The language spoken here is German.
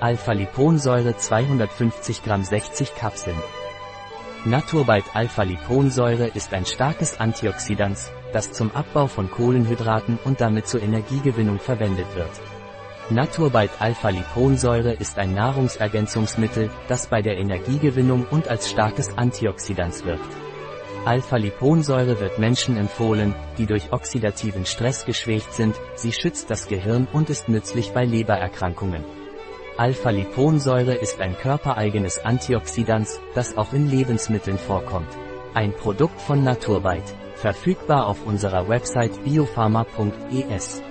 Alpha-Liponsäure 250 Gramm 60 Kapseln. Naturbite Alpha-Liponsäure ist ein starkes Antioxidant, das zum Abbau von Kohlenhydraten und damit zur Energiegewinnung verwendet wird. Naturbite Alpha-Liponsäure ist ein Nahrungsergänzungsmittel, das bei der Energiegewinnung und als starkes Antioxidant wirkt. Alpha-Liponsäure wird Menschen empfohlen, die durch oxidativen Stress geschwächt sind, sie schützt das Gehirn und ist nützlich bei Lebererkrankungen. Alpha-Liponsäure ist ein körpereigenes Antioxidant, das auch in Lebensmitteln vorkommt. Ein Produkt von Naturbite. Verfügbar auf unserer Website biopharma.es.